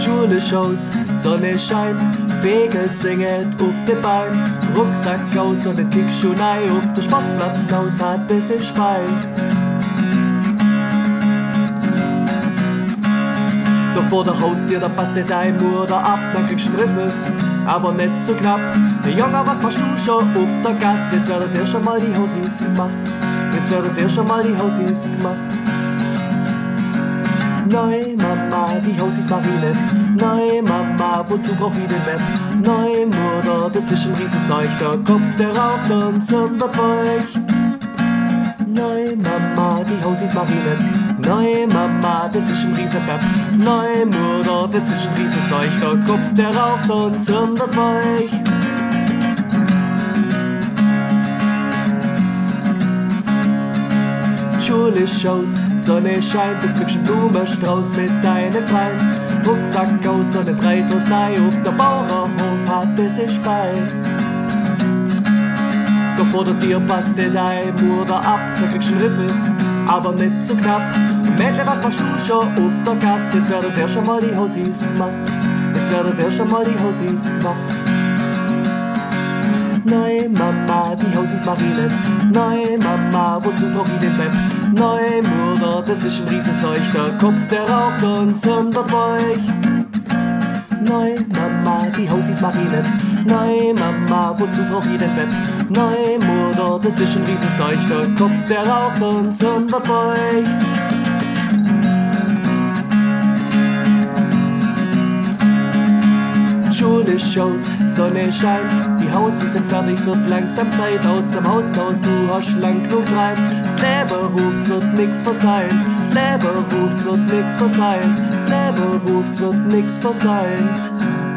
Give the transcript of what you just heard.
Schule Shows, Sonne scheint, Vögel singen auf den Bein, Rucksack aus und den Kickschuh ein, auf der Sportplatz raus hat es ist fein. Doch vor der Haustür, da passt der dein Mutter ab, dann kriegst du Riffel, aber nicht so knapp. Der Junge, was machst du schon auf der Gasse? Jetzt werden dir schon mal die Hosis gemacht, jetzt werden dir schon mal die Hosis gemacht. Nein, Mama, die Hosis mach ich nicht. Nein, Mama, wozu brauch ich den Web? Nein, Mutter, das ist ein Riesenseuchter. Kopf, der raucht und zündet euch. Nein, Mama, die Hosis mach ich nicht. Nein, Mama, das ist ein Riesenbeb. Nein, Mutter, das ist ein Riesenseuchter. Kopf, der raucht und zündet euch. Schule Shows, Sonne scheint, du kriegst einen Blumenstrauß mit deinen Freien. Rucksack aus und den Breitos nein, auf der Bauernhof hat es sich frei. Doch vor der Tür passt dir dein Mutter ab, da kriegst du einen Riffel, aber nicht zu knapp. Mädle, was machst du schon auf der Gasse? Jetzt werden dir schon mal die Hosis gemacht, jetzt werden dir schon mal die Hosis gemacht. Nein, Mama, die Hosis mach ich nicht. Nein, Mama, wozu brauch ich den Bett? Nein, Mutter, das ist ein Riesenseuchter. Kopf, der raucht und zündet euch. Nein, Mama, die Hosis mach ich nicht. Nein, Mama, wozu brauch ich den Bett? Nein, Mutter, das ist ein Riesenseuchter. Kopf, der raucht und zündet Schule Shows, Sonne scheint, die Hausis sind fertig, es wird langsam Zeit aus dem Haus raus, du hast lang genug rein. Das Leben ruft, wird nix verseint, das Leben ruft, wird nix verseint, das Leben ruft, wird nix verseint.